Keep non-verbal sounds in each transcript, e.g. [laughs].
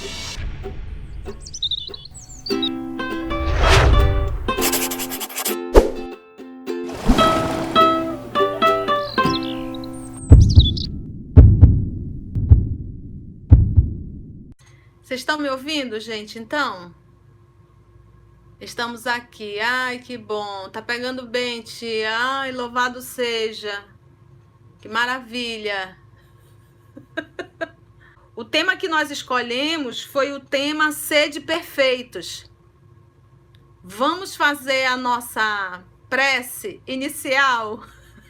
Vocês estão me ouvindo, gente? Então, estamos aqui. Ai, que bom. Tá pegando bem, tia. Ai, louvado seja. Que maravilha. O tema que nós escolhemos foi o tema Sede Perfeitos. Vamos fazer a nossa prece inicial.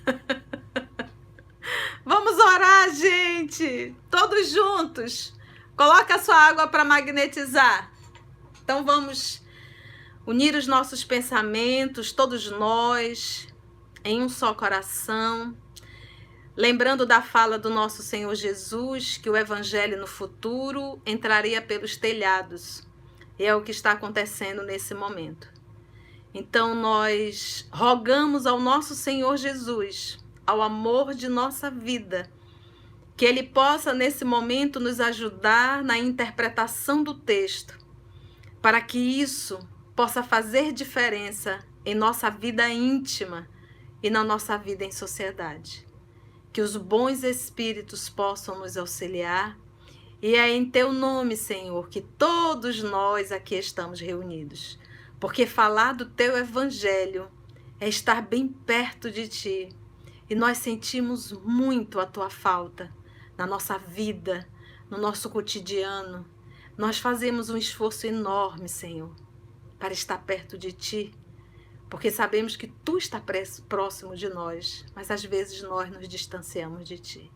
[laughs] Vamos orar, gente, todos juntos. Coloca a sua água para magnetizar. Então vamos unir os nossos pensamentos, todos nós, em um só coração. Lembrando da fala do nosso Senhor Jesus, que o evangelho no futuro entraria pelos telhados. E é o que está acontecendo nesse momento. Então nós rogamos ao nosso Senhor Jesus, ao amor de nossa vida, que ele possa nesse momento nos ajudar na interpretação do texto, para que isso possa fazer diferença em nossa vida íntima e na nossa vida em sociedade. Que os bons espíritos possam nos auxiliar. E é em teu nome, Senhor, que todos nós aqui estamos reunidos. Porque falar do teu evangelho é estar bem perto de ti. E nós sentimos muito a tua falta na nossa vida, no nosso cotidiano. Nós fazemos um esforço enorme, Senhor, para estar perto de Ti, porque sabemos que Tu está próximo de nós, mas às vezes nós nos distanciamos de Ti.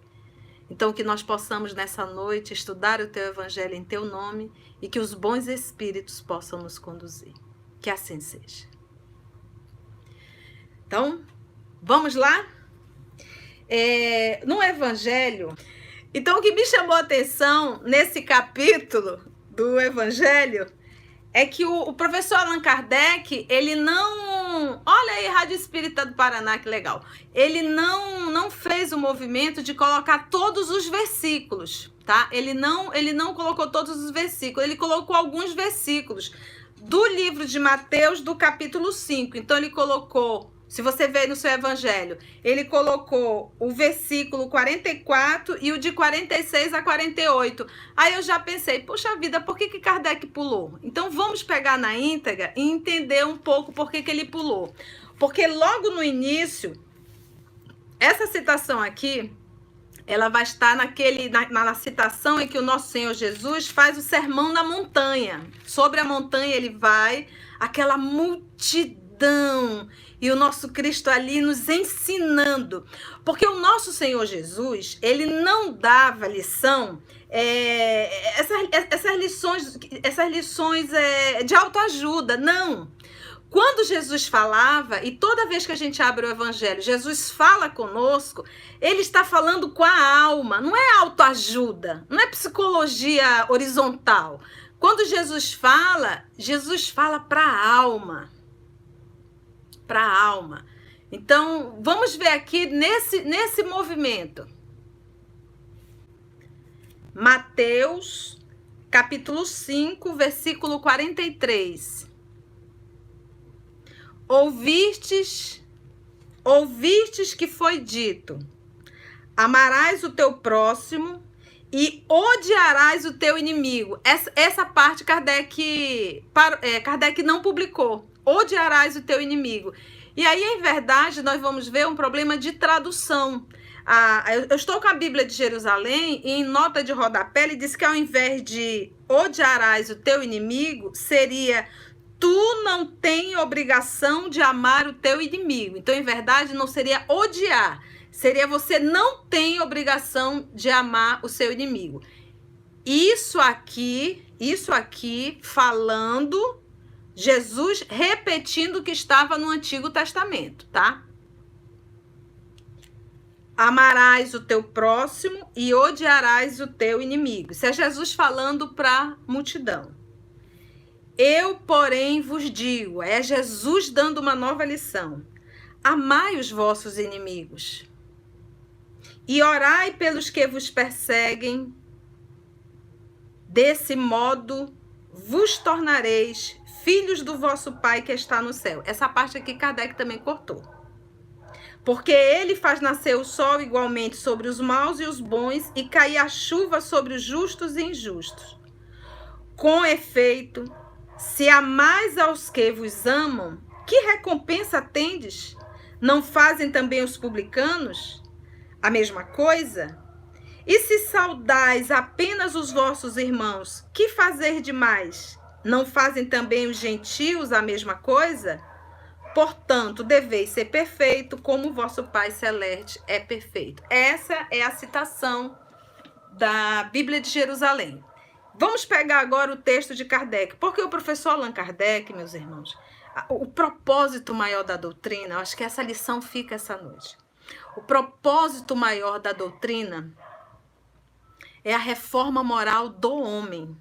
Então, que nós possamos nessa noite estudar o Teu Evangelho em Teu nome e que os bons Espíritos possam nos conduzir. Que assim seja. Então, vamos lá? É, no Evangelho, então, o que me chamou a atenção nesse capítulo do Evangelho é que o, o, professor Allan Kardec, ele não. Olha aí, Rádio Espírita do Paraná, que legal. Ele não, não fez o movimento de colocar todos os versículos, tá? Ele não, ele não colocou todos os versículos, ele colocou alguns versículos do livro de Mateus, do capítulo 5. Então, ele colocou se você vê no seu evangelho, ele colocou o versículo 44 e o de 46 a 48. Aí eu já pensei, puxa vida, por que, que Kardec pulou? Então vamos pegar na íntegra e entender um pouco por que, que ele pulou. Porque logo no início, essa citação aqui, ela vai estar naquele, na, na citação em que o nosso Senhor Jesus faz o sermão na montanha. Sobre a montanha ele vai, aquela multidão e o nosso Cristo ali nos ensinando. Porque o nosso Senhor Jesus, ele não dava lição, é, essas, essas lições, essas lições é, de autoajuda, não. Quando Jesus falava, e toda vez que a gente abre o Evangelho, Jesus fala conosco, ele está falando com a alma, não é autoajuda, não é psicologia horizontal. Quando Jesus fala, Jesus fala para a alma para a alma. Então, vamos ver aqui nesse, nesse movimento. Mateus, capítulo 5, versículo 43. Ouvistes, ouvistes que foi dito: Amarás o teu próximo e odiarás o teu inimigo. Essa, essa parte Kardec, é, Kardec não publicou odiarás o teu inimigo. E aí, em verdade, nós vamos ver um problema de tradução. Ah, eu estou com a Bíblia de Jerusalém e em nota de rodapé ele diz que ao invés de odiarás o teu inimigo, seria tu não tem obrigação de amar o teu inimigo. Então, em verdade, não seria odiar, seria você não tem obrigação de amar o seu inimigo. Isso aqui, isso aqui falando Jesus repetindo o que estava no Antigo Testamento, tá? Amarás o teu próximo e odiarás o teu inimigo. Isso é Jesus falando para a multidão. Eu, porém, vos digo, é Jesus dando uma nova lição. Amai os vossos inimigos e orai pelos que vos perseguem Desse modo vos tornareis filhos do vosso Pai que está no céu. Essa parte aqui Kardec também cortou. Porque ele faz nascer o sol igualmente sobre os maus e os bons, e cair a chuva sobre os justos e injustos. Com efeito, se amais aos que vos amam, que recompensa tendes? Não fazem também os publicanos a mesma coisa? E se saudais apenas os vossos irmãos, que fazer demais? Não fazem também os gentios a mesma coisa? Portanto, deveis ser perfeito, como vosso Pai Celeste é perfeito. Essa é a citação da Bíblia de Jerusalém. Vamos pegar agora o texto de Kardec, porque o professor Allan Kardec, meus irmãos, o propósito maior da doutrina, eu acho que essa lição fica essa noite. O propósito maior da doutrina é a reforma moral do homem.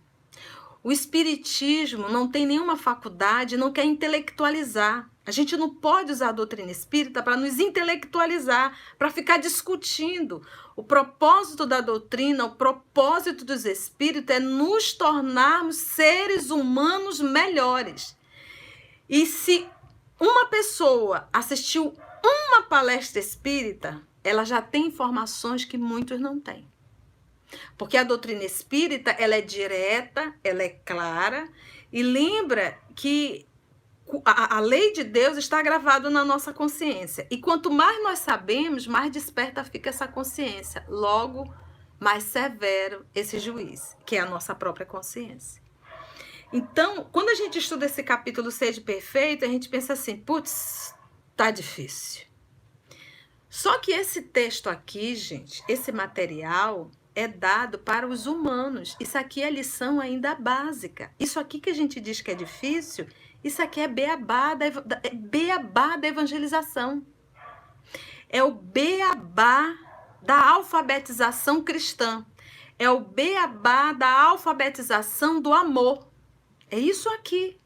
O espiritismo não tem nenhuma faculdade, não quer intelectualizar. A gente não pode usar a doutrina espírita para nos intelectualizar, para ficar discutindo. O propósito da doutrina, o propósito dos espíritos é nos tornarmos seres humanos melhores. E se uma pessoa assistiu uma palestra espírita, ela já tem informações que muitos não têm. Porque a doutrina espírita, ela é direta, ela é clara e lembra que a, lei de Deus está gravada na nossa consciência. E quanto mais nós sabemos, mais desperta fica essa consciência. Logo, mais severo esse juiz, que é a nossa própria consciência. Então, quando a gente estuda esse capítulo Seja Perfeito, a gente pensa assim, putz, tá difícil. Só que esse texto aqui, gente, esse material, é dado para os humanos. Isso aqui é lição ainda básica. Isso aqui que a gente diz que é difícil, isso aqui é beabá da, é beabá da evangelização. É o beabá da alfabetização cristã. É o beabá da alfabetização do amor. É isso aqui.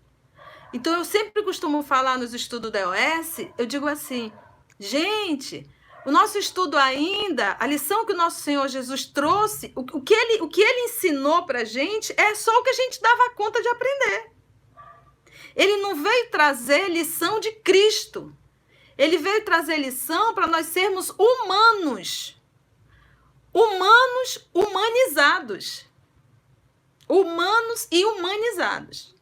Então eu sempre costumo falar nos estudos da OS, eu digo assim, gente, o nosso estudo ainda, a lição que o nosso Senhor Jesus trouxe, o, o que, ele, o que ele ensinou para a gente é só o que a gente dava conta de aprender. Ele não veio trazer lição de Cristo. Ele veio trazer lição para nós sermos humanos. Humanos humanizados. Humanos e humanizados.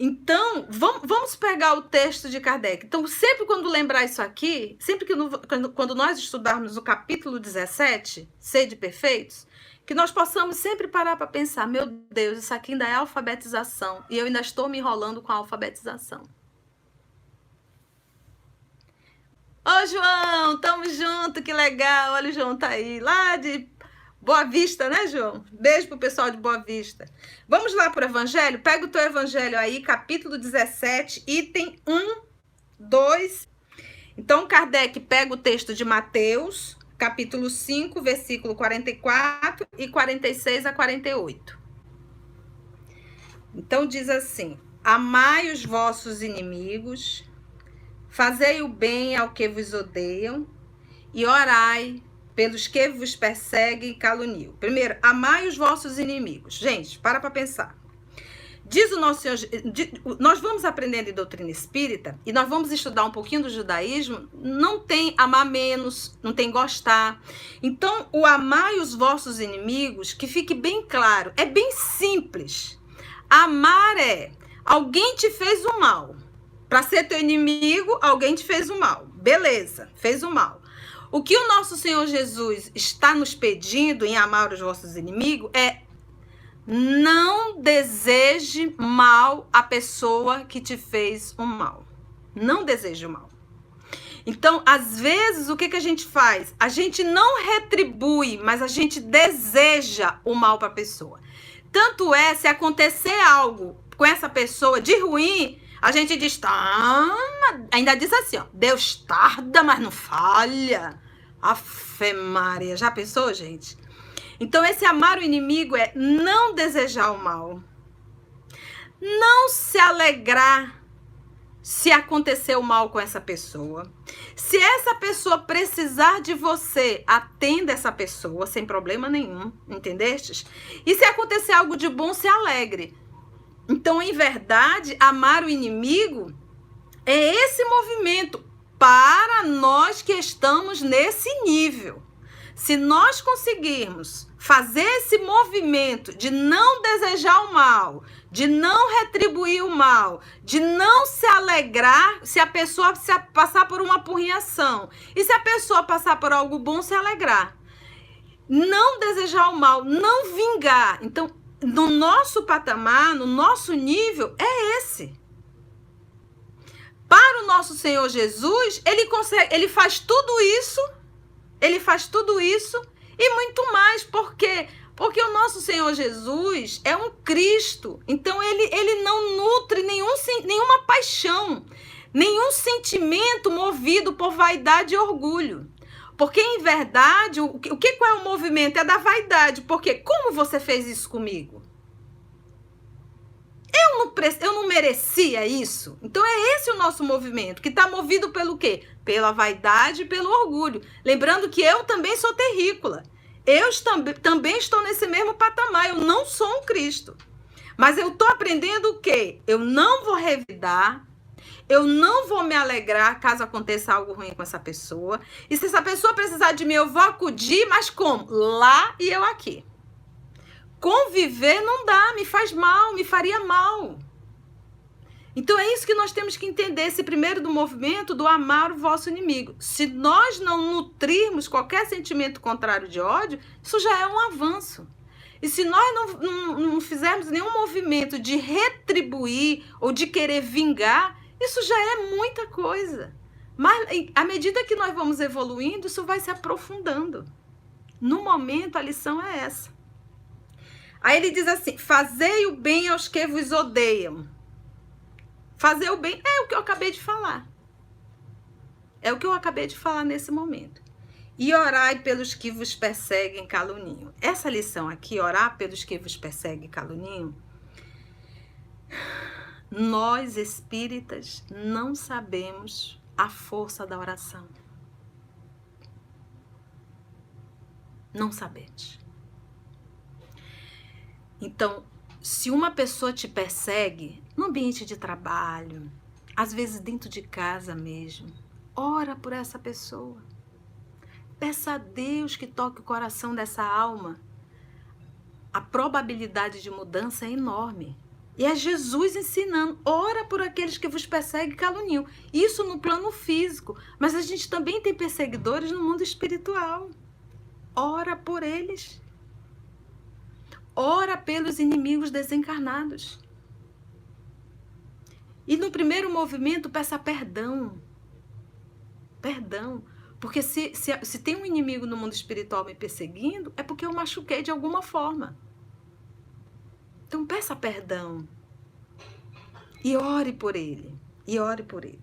Então, vamos pegar o texto de Kardec. Então, sempre quando lembrar isso aqui, sempre que quando nós estudarmos o capítulo 17, Sede Perfeitos, que nós possamos sempre parar para pensar: meu Deus, isso aqui ainda é alfabetização e eu ainda estou me enrolando com a alfabetização. Ô, João, tamo junto, que legal. Olha, o João tá aí, lá de Boa Vista, né, João? Beijo pro pessoal de Boa Vista. Vamos lá pro Evangelho? Pega o teu Evangelho aí, capítulo 17, item 1, 2. Então, Kardec pega o texto de Mateus, capítulo 5, versículo 44 e 46 a 48. Então, diz assim: Amai os vossos inimigos, fazei o bem ao que vos odeiam e orai pelos que vos perseguem e caluniam. Primeiro, amai os vossos inimigos. Gente, para para pensar. Diz o nosso Senhor, nós vamos aprendendo em doutrina espírita e nós vamos estudar um pouquinho do judaísmo. Não tem amar menos, não tem gostar. Então, o amar os vossos inimigos, que fique bem claro, é bem simples. Amar é alguém te fez o mal. Para ser teu inimigo, alguém te fez o mal. Beleza, fez o mal. O que o nosso Senhor Jesus está nos pedindo em amar os vossos inimigos é não deseje mal a pessoa que te fez o mal. Não deseje o mal. Então, às vezes, o que, que a gente faz? A gente não retribui, mas a gente deseja o mal para a pessoa. Tanto é, se acontecer algo com essa pessoa de ruim, a gente diz, tá, ainda diz assim, ó, Deus tarda, mas não falha. Afe Maria, já pensou, gente? Então esse amar o inimigo é não desejar o mal. Não se alegrar se aconteceu mal com essa pessoa. Se essa pessoa precisar de você, atenda essa pessoa sem problema nenhum, entendestes? E se acontecer algo de bom, se alegre. Então, em verdade, amar o inimigo é esse movimento para nós que estamos nesse nível. Se nós conseguirmos fazer esse movimento de não desejar o mal, de não retribuir o mal, de não se alegrar se a pessoa se passar por uma apurriação e se a pessoa passar por algo bom, se alegrar. Não desejar o mal, não vingar. Então, no nosso patamar, no nosso nível, é esse. Para o nosso Senhor Jesus, ele consegue, ele faz tudo isso, ele faz tudo isso e muito mais, porque porque o nosso Senhor Jesus é um Cristo. Então ele, ele não nutre nenhum, nenhuma paixão, nenhum sentimento movido por vaidade e orgulho. Porque em verdade, o, o que qual é o movimento? É da vaidade. Porque como você fez isso comigo? Eu não, eu não merecia isso. Então é esse o nosso movimento, que está movido pelo quê? Pela vaidade e pelo orgulho. Lembrando que eu também sou terrícola. Eu também estou nesse mesmo patamar. Eu não sou um Cristo. Mas eu estou aprendendo o quê? Eu não vou revidar. Eu não vou me alegrar caso aconteça algo ruim com essa pessoa. E se essa pessoa precisar de mim, eu vou acudir, mas como? Lá e eu aqui. Conviver não dá, me faz mal, me faria mal. Então é isso que nós temos que entender, esse primeiro do movimento do amar o vosso inimigo. Se nós não nutrirmos qualquer sentimento contrário de ódio, isso já é um avanço. E se nós não, não, não fizermos nenhum movimento de retribuir ou de querer vingar, isso já é muita coisa. Mas à medida que nós vamos evoluindo, isso vai se aprofundando. No momento, a lição é essa. Aí ele diz assim: Fazei o bem aos que vos odeiam Fazer o bem é o que eu acabei de falar. É o que eu acabei de falar nesse momento. E orai pelos que vos perseguem caluniam. Essa lição aqui, orar pelos que vos perseguem caluniam, nós espíritas não sabemos a força da oração. Não sabemos. Então, se uma pessoa te persegue no ambiente de trabalho, às vezes dentro de casa mesmo, ora por essa pessoa. Peça a Deus que toque o coração dessa alma. A probabilidade de mudança é enorme. E é Jesus ensinando: ora por aqueles que vos perseguem e caluniam. Isso no plano físico, mas a gente também tem perseguidores no mundo espiritual. Ora por eles. Ora pelos inimigos desencarnados. E no primeiro movimento, peça perdão. Perdão. Porque se, se, se tem um inimigo no mundo espiritual me perseguindo, é porque eu machuquei de alguma forma. Então peça perdão. E ore por ele. E ore por ele.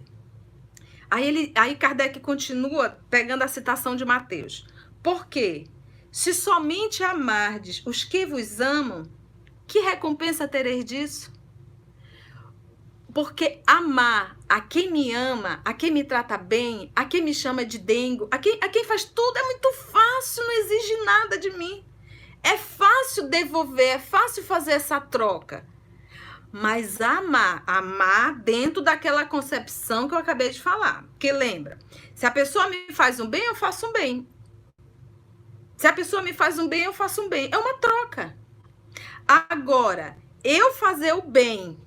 Aí, ele, aí Kardec continua pegando a citação de Mateus. Por quê? Se somente amardes os que vos amam, que recompensa tereis disso? Porque amar a quem me ama, a quem me trata bem, a quem me chama de dengo, a quem, a quem faz tudo é muito fácil, não exige nada de mim. É fácil devolver, é fácil fazer essa troca. Mas amar, amar dentro daquela concepção que eu acabei de falar. Porque lembra, se a pessoa me faz um bem, eu faço um bem. Se a pessoa me faz um bem, eu faço um bem. É uma troca. Agora, eu fazer o bem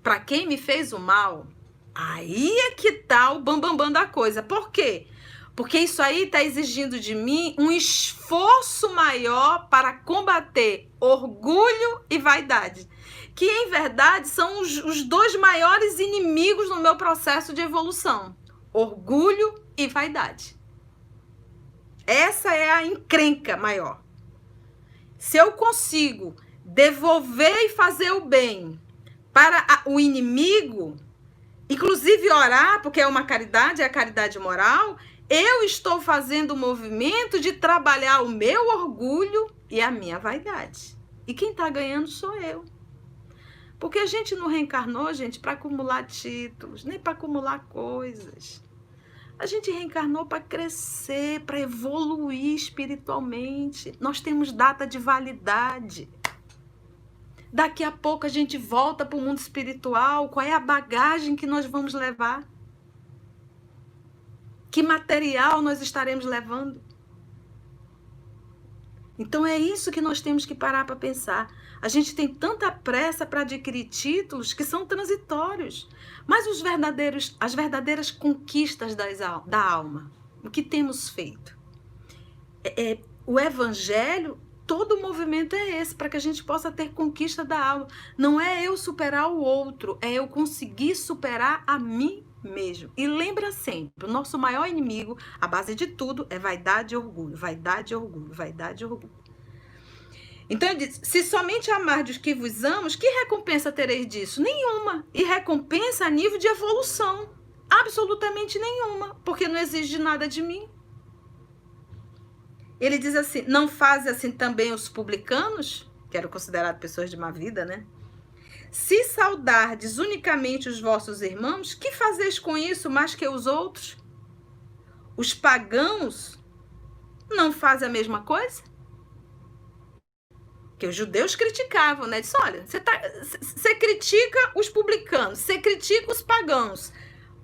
para quem me fez o mal, aí é que tá o bambambam bam, bam da coisa. Por quê? Porque isso aí está exigindo de mim um esforço maior para combater orgulho e vaidade, que em verdade são os, os dois maiores inimigos no meu processo de evolução: orgulho e vaidade. Essa é a encrenca maior. Se eu consigo devolver e fazer o bem para o inimigo, inclusive orar, porque é uma caridade, é a caridade moral, eu estou fazendo o movimento de trabalhar o meu orgulho e a minha vaidade. E quem está ganhando sou eu. Porque a gente não reencarnou, gente, para acumular títulos, nem para acumular coisas. A gente reencarnou para crescer, para evoluir espiritualmente. Nós temos data de validade. Daqui a pouco a gente volta para o mundo espiritual. Qual é a bagagem que nós vamos levar? Que material nós estaremos levando? Então é isso que nós temos que parar para pensar. A gente tem tanta pressa para adquirir títulos que são transitórios. Mas os verdadeiros, as verdadeiras conquistas das, da alma, o que temos feito? É, é, o evangelho, todo o movimento é esse, para que a gente possa ter conquista da alma. Não é eu superar o outro, é eu conseguir superar a mim mesmo. E lembra sempre, o nosso maior inimigo, a base de tudo, é vaidade e orgulho. Vaidade e orgulho, vaidade e orgulho. Então ele diz: se somente amardes que vos amos, que recompensa tereis disso? Nenhuma. E recompensa a nível de evolução. Absolutamente nenhuma, porque não exige nada de mim. Ele diz assim: não fazem assim também os publicanos, que eram considerados pessoas de má vida, né? Se saudardes unicamente os vossos irmãos, que fazeis com isso mais que os outros? Os pagãos não fazem a mesma coisa? que os judeus criticavam, né? Diz, olha, você, tá, critica os publicanos, você critica os pagãos,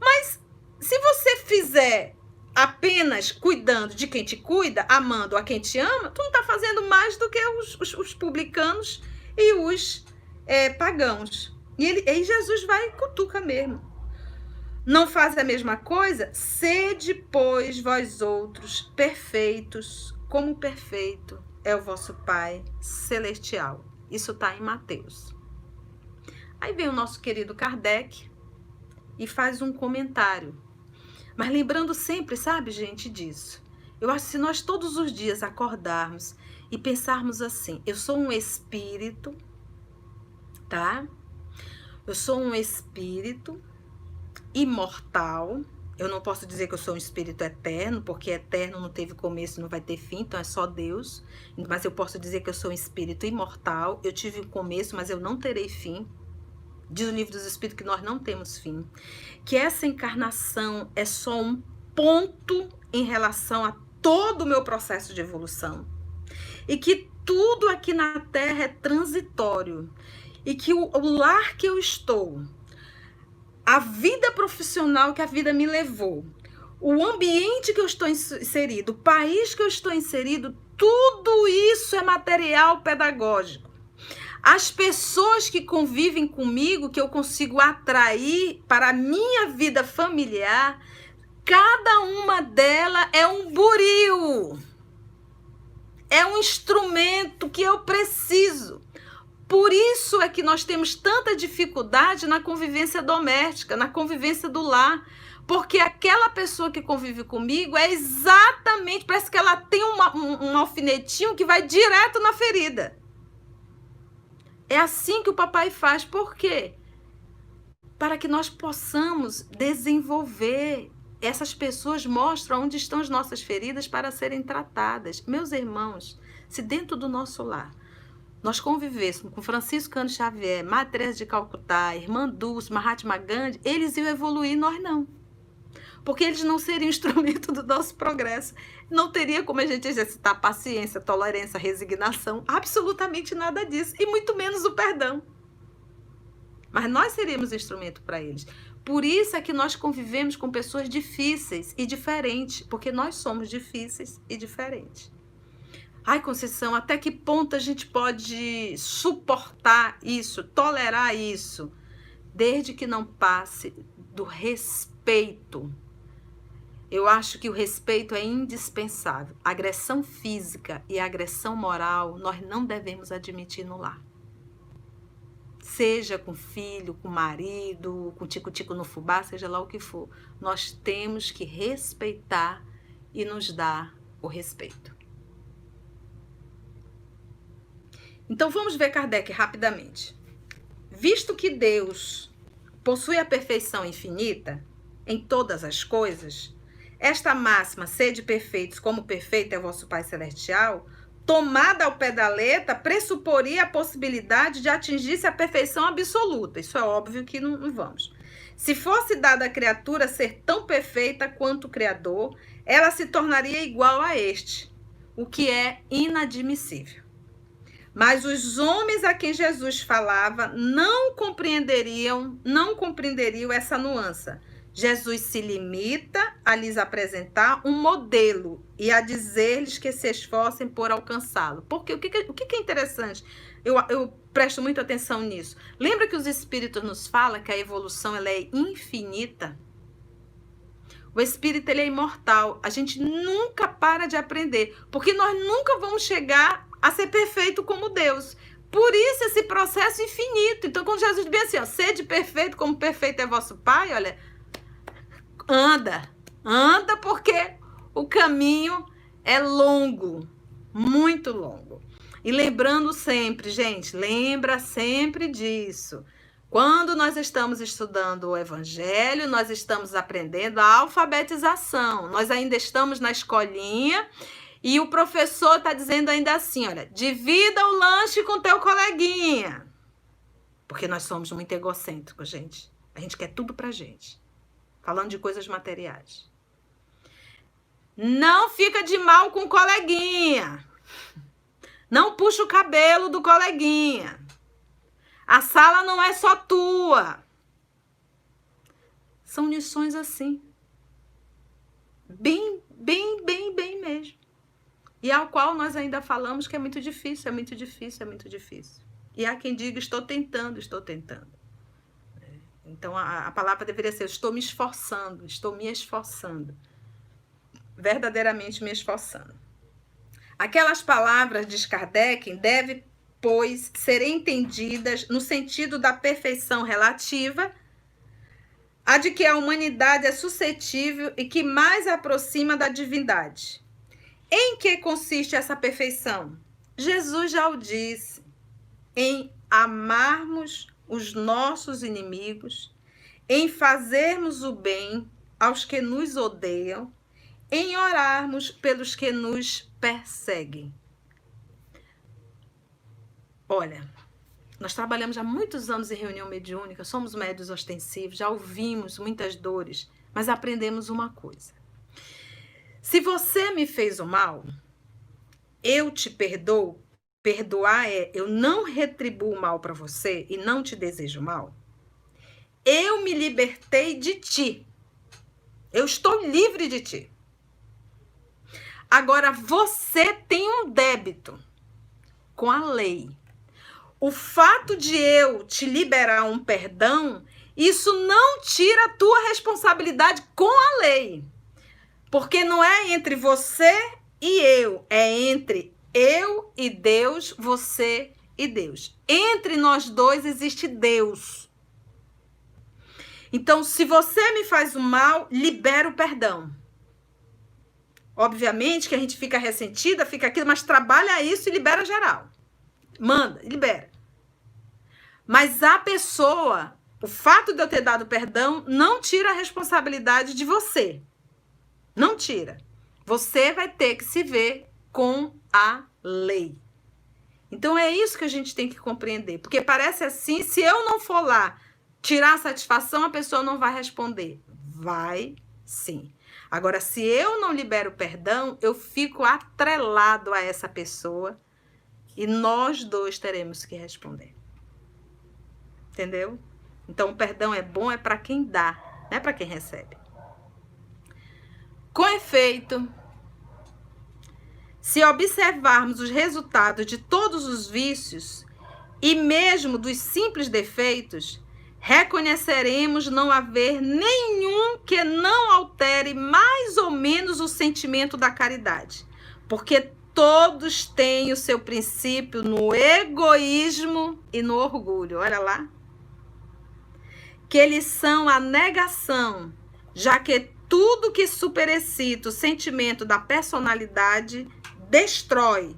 mas se você fizer apenas cuidando de quem te cuida, amando a quem te ama, tu não está fazendo mais do que os, os, os publicanos e os é, pagãos. E, ele, e Jesus vai e cutuca mesmo. Não faz a mesma coisa? Sede, pois, vós outros perfeitos, como perfeito é o vosso Pai celestial. Isso está em Mateus. Aí vem o nosso querido Kardec e faz um comentário. Mas lembrando sempre, sabe, gente, disso. Eu acho que se nós todos os dias acordarmos e pensarmos assim: eu sou um espírito, tá? Eu sou um espírito imortal eu não posso dizer que eu sou um espírito eterno, porque eterno não teve começo, não vai ter fim, então é só Deus. Mas eu posso dizer que eu sou um espírito imortal. Eu tive um começo, mas eu não terei fim. Diz o livro dos Espíritos que nós não temos fim. Que essa encarnação é só um ponto em relação a todo o meu processo de evolução. E que tudo aqui na Terra é transitório. E que o, o lar que eu estou, a vida profissional que a vida me levou, o ambiente que eu estou inserido, o país que eu estou inserido, tudo isso é material pedagógico. As pessoas que convivem comigo, que eu consigo atrair para a minha vida familiar, cada uma delas é um buril. É um instrumento que eu preciso. Por isso é que nós temos tanta dificuldade na convivência doméstica, na convivência do lar. Porque aquela pessoa que convive comigo é exatamente, parece que ela tem uma, um, um alfinetinho que vai direto na ferida. É assim que o papai faz. Por quê? Para que nós possamos desenvolver. Essas pessoas mostram onde estão as nossas feridas para serem tratadas. Meus irmãos, se dentro do nosso lar nós convivêssemos com Francisco Cano Xavier, Madre de Calcutá, Irmã Dulce, Mahatma Gandhi, eles iam evoluir, nós não. Porque eles não seriam [laughs] instrumento do nosso progresso. Não teria como a gente exercitar paciência, tolerância, resignação, absolutamente nada disso. E muito menos o perdão. Mas nós seríamos instrumento para eles. Por isso é que nós convivemos com pessoas difíceis e diferentes, porque nós somos difíceis e diferentes. Ai, Conceição, até que ponto a gente pode suportar isso, tolerar isso, desde que não passe do respeito. Eu acho que o respeito é indispensável. Agressão física e agressão moral nós não devemos admitir no lar. Seja com filho, com marido, com tico-tico no fubá, seja lá o que for. Nós temos que respeitar e nos dar o respeito. Então vamos ver Kardec rapidamente. Visto que Deus possui a perfeição infinita em todas as coisas, esta máxima, sede perfeitos como perfeito é vosso Pai Celestial, tomada ao pé da letra, pressuporia a possibilidade de atingir-se a perfeição absoluta. Isso é óbvio que não, não vamos. Se fosse dada à criatura ser tão perfeita quanto o Criador, ela se tornaria igual a este, o que é inadmissível. Mas os homens a quem Jesus falava não compreenderiam, não compreenderiam essa nuance. Jesus se limita a lhes apresentar um modelo e a dizer-lhes que se esforcem por alcançá-lo. Porque o que, o que é interessante? Eu, eu presto muita atenção nisso. Lembra que os espíritos nos falam que a evolução ela é infinita? O espírito ele é imortal. A gente nunca para de aprender, porque nós nunca vamos chegar a ser perfeito como Deus. Por isso esse processo infinito. Então quando Jesus diz assim, ó, sede perfeito como perfeito é vosso Pai, olha, anda, anda porque o caminho é longo, muito longo. E lembrando sempre, gente, lembra sempre disso. Quando nós estamos estudando o Evangelho, nós estamos aprendendo a alfabetização. Nós ainda estamos na escolinha e o professor está dizendo ainda assim: olha, divida o lanche com teu coleguinha. Porque nós somos muito egocêntricos, gente. A gente quer tudo pra gente. Falando de coisas materiais. Não fica de mal com o coleguinha. Não puxa o cabelo do coleguinha. A sala não é só tua. São lições assim. Bem, bem, bem, bem mesmo. E ao qual nós ainda falamos que é muito difícil, é muito difícil, é muito difícil. E há quem diga, estou tentando, estou tentando. Então a, a palavra deveria ser: estou me esforçando, estou me esforçando. Verdadeiramente me esforçando. Aquelas palavras de Kardec devem, pois, ser entendidas no sentido da perfeição relativa, a de que a humanidade é suscetível e que mais aproxima da divindade. Em que consiste essa perfeição? Jesus já o disse: em amarmos os nossos inimigos, em fazermos o bem aos que nos odeiam, em orarmos pelos que nos perseguem. Olha, nós trabalhamos há muitos anos em reunião mediúnica, somos médios ostensivos, já ouvimos muitas dores, mas aprendemos uma coisa. Se você me fez o mal, eu te perdoo. Perdoar é eu não retribuo o mal para você e não te desejo mal. Eu me libertei de ti. Eu estou livre de ti. Agora você tem um débito com a lei. O fato de eu te liberar um perdão, isso não tira a tua responsabilidade com a lei. Porque não é entre você e eu, é entre eu e Deus, você e Deus. Entre nós dois existe Deus. Então, se você me faz o mal, libera o perdão. Obviamente que a gente fica ressentida, fica aquilo, mas trabalha isso e libera geral. Manda, libera. Mas a pessoa, o fato de eu ter dado perdão, não tira a responsabilidade de você. Não tira. Você vai ter que se ver com a lei. Então é isso que a gente tem que compreender, porque parece assim, se eu não for lá tirar a satisfação, a pessoa não vai responder. Vai sim. Agora, se eu não libero perdão, eu fico atrelado a essa pessoa e nós dois teremos que responder. Entendeu? Então, o perdão é bom é para quem dá, não é para quem recebe. Com efeito, se observarmos os resultados de todos os vícios e mesmo dos simples defeitos, reconheceremos não haver nenhum que não altere mais ou menos o sentimento da caridade, porque todos têm o seu princípio no egoísmo e no orgulho. Olha lá. Que eles são a negação, já que tudo que superecita o sentimento da personalidade destrói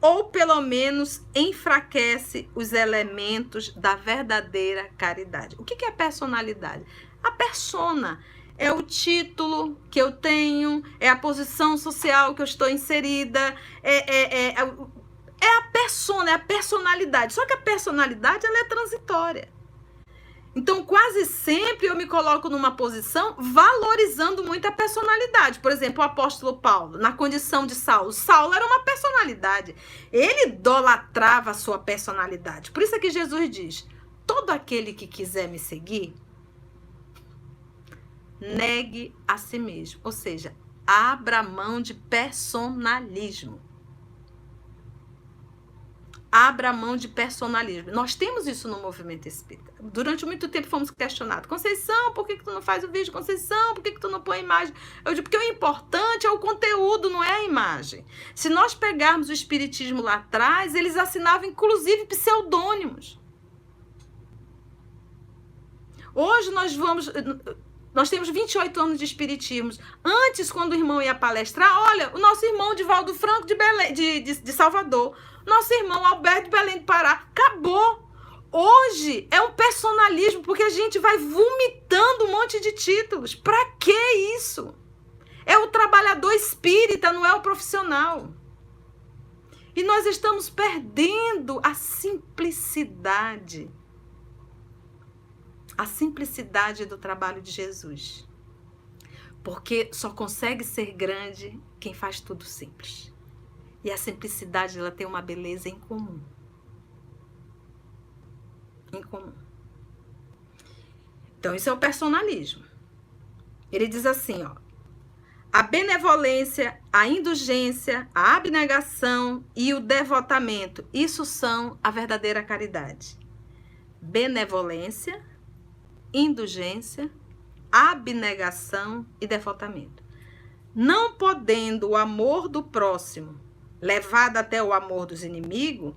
ou pelo menos enfraquece os elementos da verdadeira caridade. O que é personalidade? A persona é o título que eu tenho, é a posição social que eu estou inserida, é, é, é, é a persona, é a personalidade. Só que a personalidade ela é transitória. Então, quase sempre eu me coloco numa posição valorizando muito a personalidade. Por exemplo, o apóstolo Paulo, na condição de Saulo. Saulo era uma personalidade. Ele idolatrava a sua personalidade. Por isso é que Jesus diz: todo aquele que quiser me seguir, negue a si mesmo. Ou seja, abra mão de personalismo abra mão de personalismo. Nós temos isso no movimento espírita. Durante muito tempo fomos questionados. Conceição, por que, que tu não faz o vídeo? Conceição, por que, que tu não põe a imagem? Eu digo, porque o importante é o conteúdo, não é a imagem. Se nós pegarmos o espiritismo lá atrás, eles assinavam inclusive pseudônimos. Hoje nós vamos nós temos 28 anos de espiritismo. Antes, quando o irmão ia palestrar, olha, o nosso irmão Divaldo Franco de, Belém, de, de, de Salvador, nosso irmão Alberto de Belém do Pará, acabou. Hoje é um personalismo, porque a gente vai vomitando um monte de títulos. Para que isso? É o trabalhador espírita, não é o profissional. E nós estamos perdendo a simplicidade a simplicidade do trabalho de Jesus. Porque só consegue ser grande quem faz tudo simples. E a simplicidade ela tem uma beleza em comum. Em comum. Então isso é o personalismo. Ele diz assim, ó: a benevolência, a indulgência, a abnegação e o devotamento, isso são a verdadeira caridade. Benevolência, indulgência, abnegação e devotamento. Não podendo o amor do próximo, levado até o amor dos inimigos,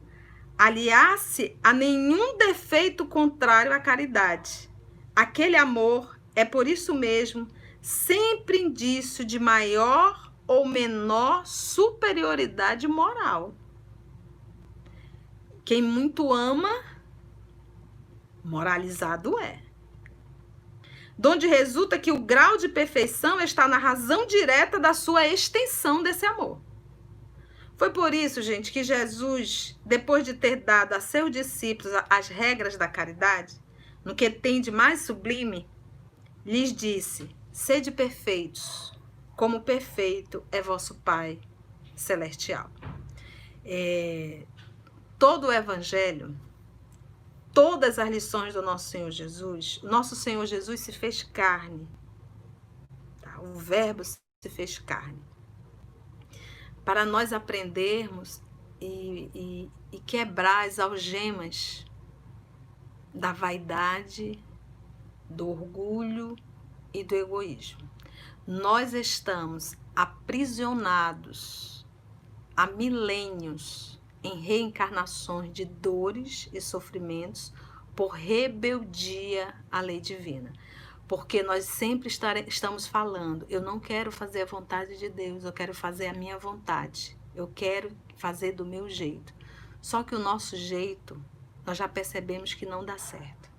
aliar-se a nenhum defeito contrário à caridade. Aquele amor é por isso mesmo sempre indício de maior ou menor superioridade moral. Quem muito ama, moralizado é donde resulta que o grau de perfeição está na razão direta da sua extensão desse amor. Foi por isso, gente, que Jesus, depois de ter dado a seus discípulos as regras da caridade, no que tem de mais sublime, lhes disse: Sede perfeitos, como perfeito é vosso Pai celestial. É, todo o evangelho todas as lições do nosso Senhor Jesus, nosso Senhor Jesus se fez carne. Tá? O Verbo se fez carne. Para nós aprendermos e, e, e quebrar as algemas da vaidade, do orgulho e do egoísmo. Nós estamos aprisionados há milênios em reencarnações de dores e sofrimentos por rebeldia à lei divina. Porque nós sempre estare, estamos falando, eu não quero fazer a vontade de Deus, eu quero fazer a minha vontade. Eu quero fazer do meu jeito. Só que o nosso jeito, nós já percebemos que não dá certo.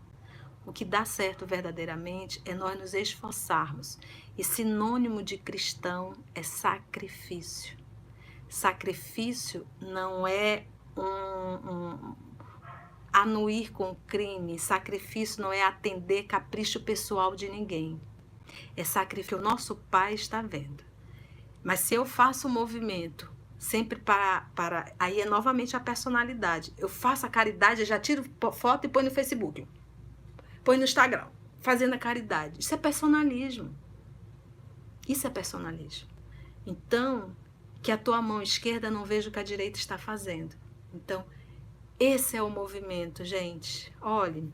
O que dá certo verdadeiramente é nós nos esforçarmos. E sinônimo de cristão é sacrifício. Sacrifício não é um, um anuir com crime, sacrifício não é atender capricho pessoal de ninguém. É sacrifício, o nosso Pai está vendo. Mas se eu faço um movimento sempre para, para. Aí é novamente a personalidade. Eu faço a caridade, já tiro foto e põe no Facebook. Põe no Instagram. Fazendo a caridade. Isso é personalismo. Isso é personalismo. Então, que a tua mão esquerda não veja o que a direita está fazendo. Então, esse é o movimento, gente. Olhe,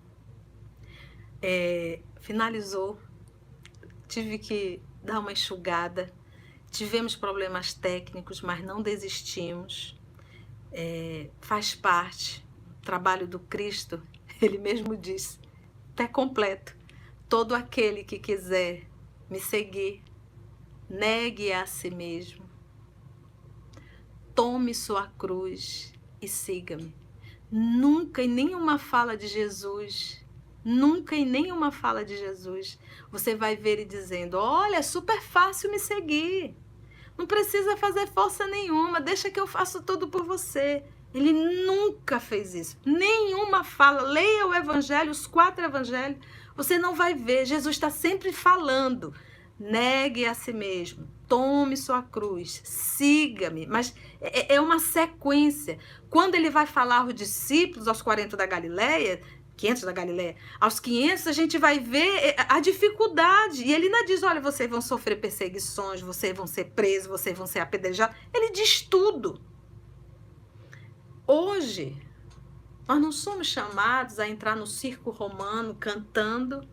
é, finalizou, tive que dar uma enxugada, tivemos problemas técnicos, mas não desistimos. É, faz parte, o trabalho do Cristo, [laughs] ele mesmo disse, está completo. Todo aquele que quiser me seguir, negue a si mesmo, tome sua cruz e siga-me. Nunca em nenhuma fala de Jesus Nunca em nenhuma fala de Jesus você vai ver ele dizendo: Olha, é super fácil me seguir. Não precisa fazer força nenhuma, deixa que eu faço tudo por você. Ele nunca fez isso. Nenhuma fala. Leia o evangelho, os quatro evangelhos. Você não vai ver. Jesus está sempre falando. Negue a si mesmo. Tome sua cruz. Siga-me. Mas é, é uma sequência. Quando ele vai falar aos discípulos, aos 40 da Galileia, 500 da Galileia, aos 500 a gente vai ver é, a dificuldade. E ele ainda diz: olha, vocês vão sofrer perseguições, vocês vão ser presos, vocês vão ser apedrejados. Ele diz tudo. Hoje, nós não somos chamados a entrar no circo romano cantando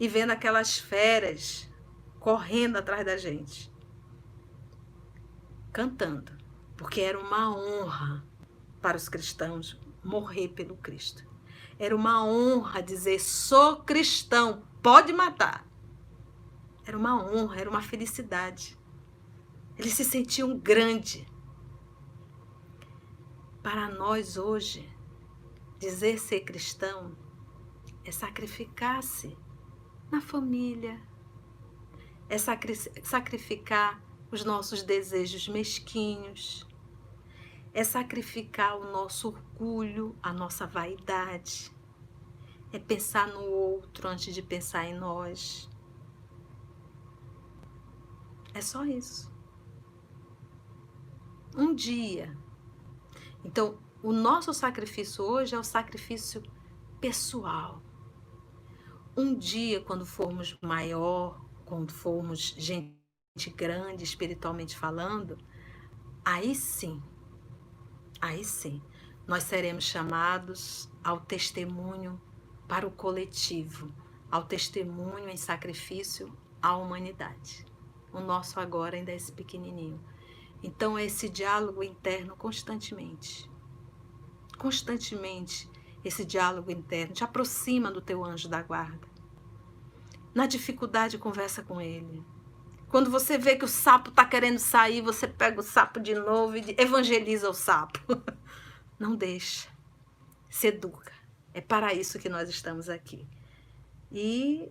e vendo aquelas feras correndo atrás da gente. Cantando, porque era uma honra para os cristãos morrer pelo Cristo. Era uma honra dizer: sou cristão, pode matar. Era uma honra, era uma felicidade. Eles se sentiam grande. Para nós hoje, dizer ser cristão é sacrificar-se na família, é sacrificar os nossos desejos mesquinhos, é sacrificar o nosso orgulho, a nossa vaidade, é pensar no outro antes de pensar em nós. É só isso. Um dia. Então, o nosso sacrifício hoje é o sacrifício pessoal. Um dia, quando formos maior, quando formos gente grande espiritualmente falando, aí sim aí sim, nós seremos chamados ao testemunho para o coletivo, ao testemunho em sacrifício à humanidade. O nosso agora ainda é esse pequenininho. Então é esse diálogo interno constantemente. Constantemente esse diálogo interno te aproxima do teu anjo da guarda. Na dificuldade conversa com ele. Quando você vê que o sapo está querendo sair, você pega o sapo de novo e evangeliza o sapo. [laughs] Não deixa. Se educa. É para isso que nós estamos aqui. E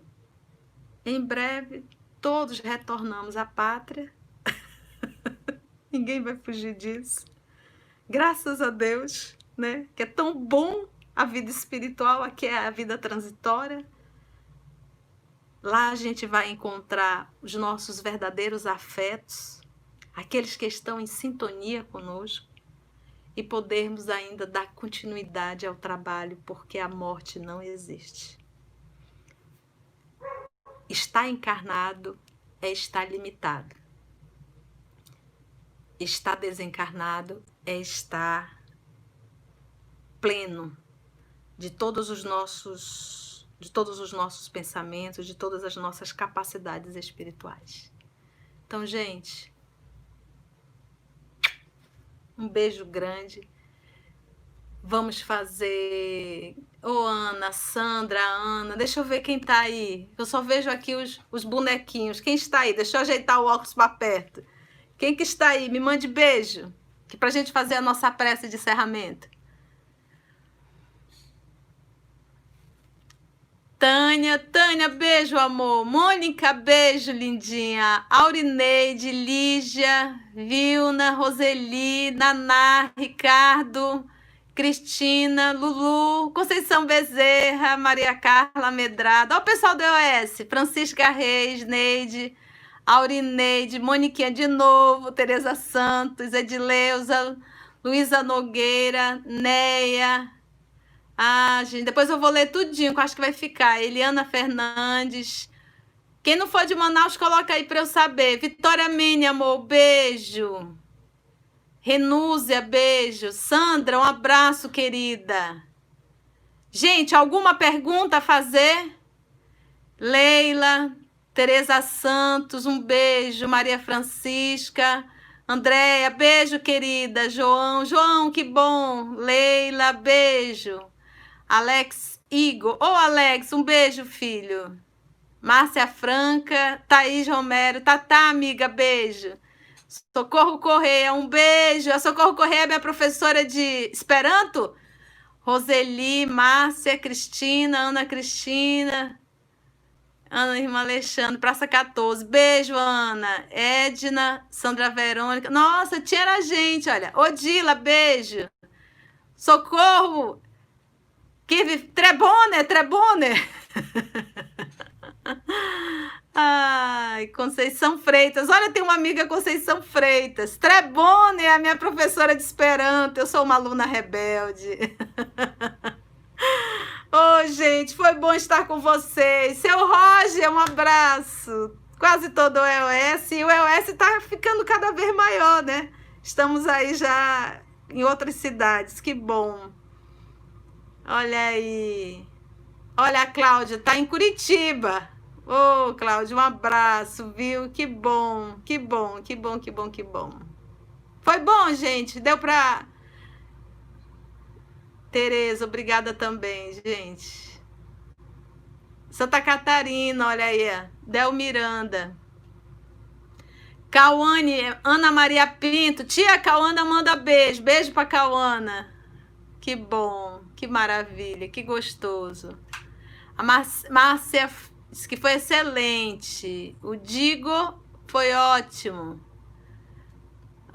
em breve todos retornamos à pátria. [laughs] Ninguém vai fugir disso. Graças a Deus, né? Que é tão bom a vida espiritual, aqui é a vida transitória. Lá a gente vai encontrar os nossos verdadeiros afetos, aqueles que estão em sintonia conosco, e podermos ainda dar continuidade ao trabalho, porque a morte não existe. Estar encarnado é estar limitado. Estar desencarnado é estar pleno de todos os nossos de todos os nossos pensamentos, de todas as nossas capacidades espirituais. Então, gente, um beijo grande. Vamos fazer. Ô, oh, Ana, Sandra, Ana, deixa eu ver quem tá aí. Eu só vejo aqui os, os bonequinhos. Quem está aí? Deixa eu ajeitar o óculos para perto. Quem que está aí? Me mande beijo. Que pra gente fazer a nossa prece de encerramento. Tânia, Tânia, beijo, amor. Mônica, beijo, lindinha. Aurineide, Lígia, Vilna, Roseli, Naná, Ricardo, Cristina, Lulu, Conceição Bezerra, Maria Carla Medrado. Olha o pessoal do EOS. Francisca Reis, Neide, Aurineide, Moniquinha de novo, Tereza Santos, Edileuza, Luísa Nogueira, Neia, ah, gente, depois eu vou ler tudinho, que eu acho que vai ficar. Eliana Fernandes. Quem não for de Manaus, coloca aí para eu saber. Vitória Mini, amor, beijo. Renúzia, beijo. Sandra, um abraço, querida. Gente, alguma pergunta a fazer? Leila, Tereza Santos, um beijo. Maria Francisca, Andréia, beijo, querida. João, João, que bom. Leila, beijo. Alex Igor. Ô, Alex, um beijo, filho. Márcia Franca, Thaís Romero. Tatá, amiga, beijo. Socorro Correia, um beijo. A Socorro Correia é minha professora de Esperanto. Roseli, Márcia, Cristina, Ana Cristina, Ana Irmã Alexandre, Praça 14. Beijo, Ana. Edna, Sandra Verônica. Nossa, tinha gente, olha. Odila, beijo. Socorro. Que Trebone, Trebone. [laughs] Ai, Conceição Freitas. Olha, tem uma amiga Conceição Freitas. Trebone é a minha professora de Esperanto. Eu sou uma aluna rebelde. [laughs] Ô, oh, gente, foi bom estar com vocês. Seu Roger, um abraço. Quase todo o EOS. E o EOS está ficando cada vez maior, né? Estamos aí já em outras cidades. Que bom. Olha aí. Olha a Cláudia, tá em Curitiba. Ô, oh, Cláudia, um abraço, viu? Que bom, que bom, que bom, que bom, que bom. Foi bom, gente. Deu para Tereza, obrigada também, gente. Santa Catarina, olha aí. Del Miranda. Cauane, Ana Maria Pinto. Tia Cauana manda beijo. Beijo pra Cauana. Que bom, que maravilha, que gostoso. A Márcia disse que foi excelente. O Digo foi ótimo.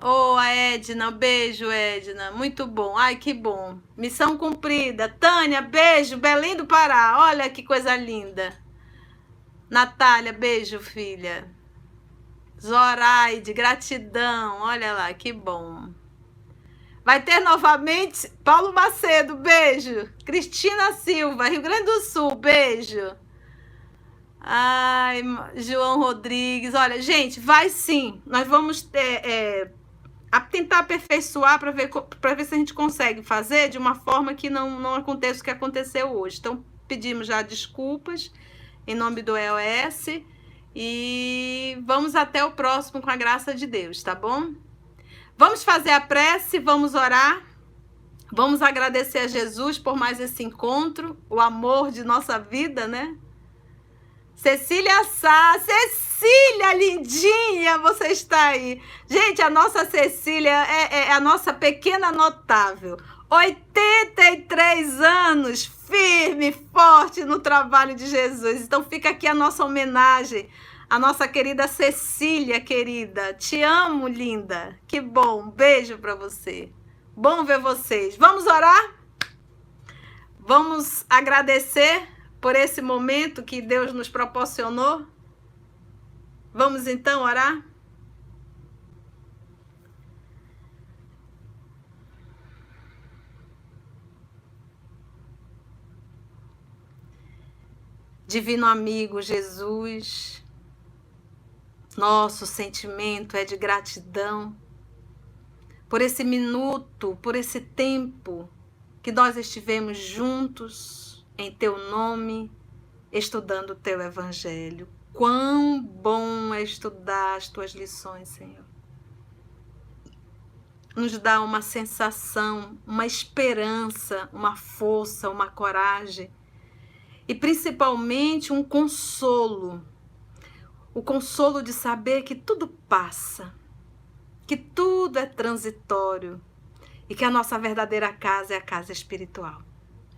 Oh, a Edna, beijo, Edna. Muito bom. Ai, que bom. Missão cumprida. Tânia, beijo. Belém do Pará. Olha que coisa linda. Natália, beijo, filha. Zoraide, gratidão. Olha lá, que bom. Vai ter novamente Paulo Macedo, beijo. Cristina Silva, Rio Grande do Sul, beijo. Ai, João Rodrigues. Olha, gente, vai sim. Nós vamos ter. É, a tentar aperfeiçoar para ver, ver se a gente consegue fazer de uma forma que não, não aconteça o que aconteceu hoje. Então, pedimos já desculpas em nome do EOS e vamos até o próximo com a graça de Deus, tá bom? Vamos fazer a prece, vamos orar. Vamos agradecer a Jesus por mais esse encontro, o amor de nossa vida, né? Cecília Sá, Cecília lindinha, você está aí. Gente, a nossa Cecília é, é a nossa pequena notável. 83 anos, firme, forte no trabalho de Jesus. Então fica aqui a nossa homenagem à nossa querida Cecília, querida. Te amo, linda. Que bom. Beijo para você. Bom ver vocês. Vamos orar? Vamos agradecer por esse momento que Deus nos proporcionou? Vamos então orar? Divino amigo Jesus, nosso sentimento é de gratidão por esse minuto, por esse tempo que nós estivemos juntos em teu nome, estudando o teu evangelho. Quão bom é estudar as tuas lições, Senhor. Nos dá uma sensação, uma esperança, uma força, uma coragem e principalmente um consolo. O consolo de saber que tudo passa, que tudo é transitório e que a nossa verdadeira casa é a casa espiritual.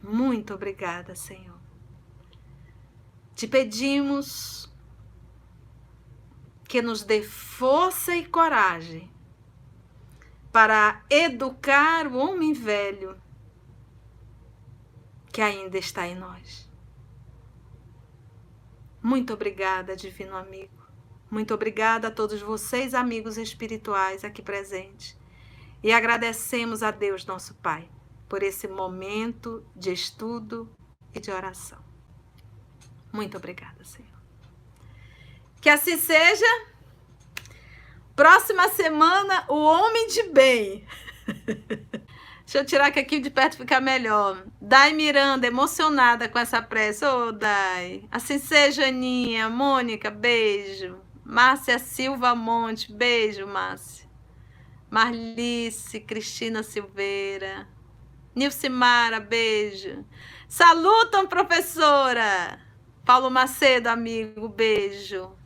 Muito obrigada, Senhor. Te pedimos que nos dê força e coragem para educar o homem velho que ainda está em nós. Muito obrigada, divino amigo. Muito obrigada a todos vocês, amigos espirituais aqui presentes. E agradecemos a Deus, nosso Pai por esse momento de estudo e de oração. Muito obrigada, Senhor. Que assim seja. Próxima semana, o homem de bem. [laughs] Deixa eu tirar que aqui de perto ficar melhor. Dai Miranda, emocionada com essa prece. Ô, oh, Dai. Assim seja, Aninha. Mônica, beijo. Márcia Silva Monte, beijo, Márcia. Marlice, Cristina Silveira. Nilcimara, beijo. Salutam, professora! Paulo Macedo, amigo, beijo.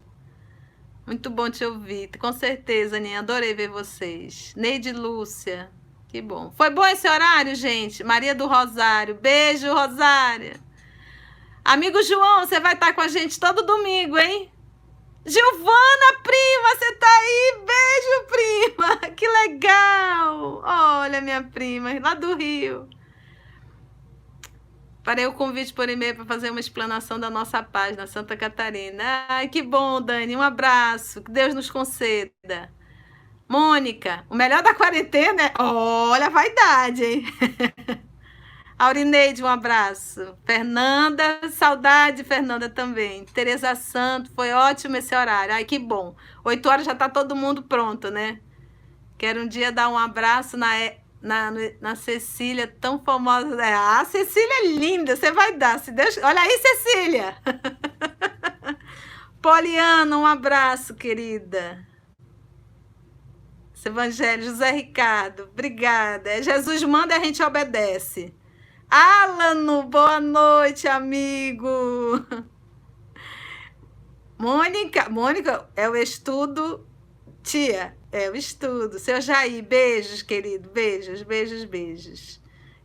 Muito bom te ouvir. Com certeza, Aninha. Adorei ver vocês. Neide Lúcia. Que bom. Foi bom esse horário, gente? Maria do Rosário. Beijo, Rosário. Amigo João, você vai estar com a gente todo domingo, hein? Giovana, prima, você tá aí? Beijo, prima. [laughs] Que legal. Olha, minha prima, lá do Rio. Parei o convite por e-mail para fazer uma explanação da nossa página, Santa Catarina. Ai, que bom, Dani. Um abraço. Que Deus nos conceda. Mônica, o melhor da quarentena é. Olha a vaidade, hein? [laughs] Aurineide, um abraço. Fernanda, saudade, Fernanda também. Tereza Santo, foi ótimo esse horário. Ai, que bom. Oito horas já está todo mundo pronto, né? Quero um dia dar um abraço na, na, na Cecília, tão famosa. Ah, Cecília é linda, você vai dar. Se Deus... Olha aí, Cecília. [laughs] Poliana, um abraço, querida. Esse evangelho, José Ricardo, obrigada. É, Jesus manda e a gente obedece. Alano, boa noite, amigo. Mônica, Mônica, é o estudo, tia, é o estudo. Seu Jair, beijos, querido, beijos, beijos, beijos.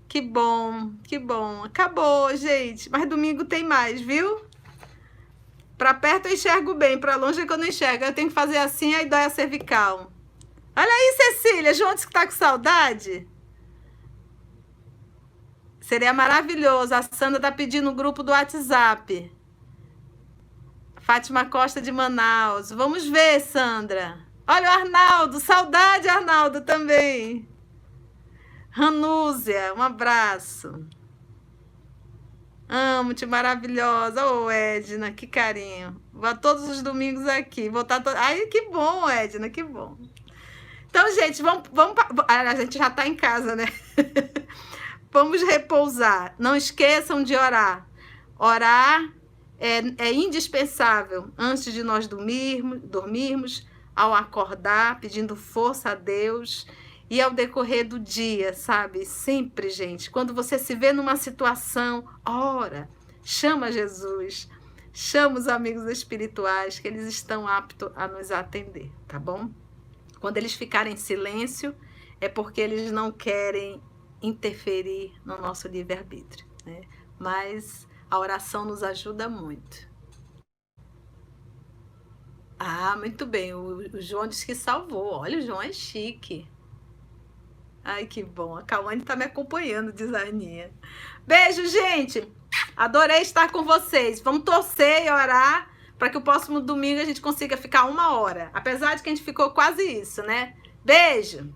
Que bom, que bom. Acabou, gente, mas domingo tem mais, viu? Para perto eu enxergo bem, para longe é que eu não enxergo. Eu tenho que fazer assim, aí dói a cervical. Olha aí, Cecília, juntos que tá com saudade? Seria maravilhoso. A Sandra tá pedindo o grupo do WhatsApp. Fátima Costa de Manaus. Vamos ver, Sandra. Olha o Arnaldo. Saudade, Arnaldo, também. Ranúzia, um abraço. Amo-te, maravilhosa. Ô, oh, Edna, que carinho. Vou todos os domingos aqui. Vou estar to... Ai, que bom, Edna, que bom. Então, gente, vamos, vamos. A gente já está em casa, né? [laughs] Vamos repousar. Não esqueçam de orar. Orar é, é indispensável antes de nós dormirmos, dormirmos, ao acordar, pedindo força a Deus e ao decorrer do dia, sabe? Sempre, gente. Quando você se vê numa situação, ora, chama Jesus, chama os amigos espirituais, que eles estão aptos a nos atender, tá bom? Quando eles ficarem em silêncio, é porque eles não querem interferir no nosso livre-arbítrio. Né? Mas a oração nos ajuda muito. Ah, muito bem. O, o João disse que salvou. Olha, o João é chique. Ai, que bom. A Cauane está me acompanhando, diz a Aninha. Beijo, gente. Adorei estar com vocês. Vamos torcer e orar para que o próximo domingo a gente consiga ficar uma hora. Apesar de que a gente ficou quase isso, né? Beijo.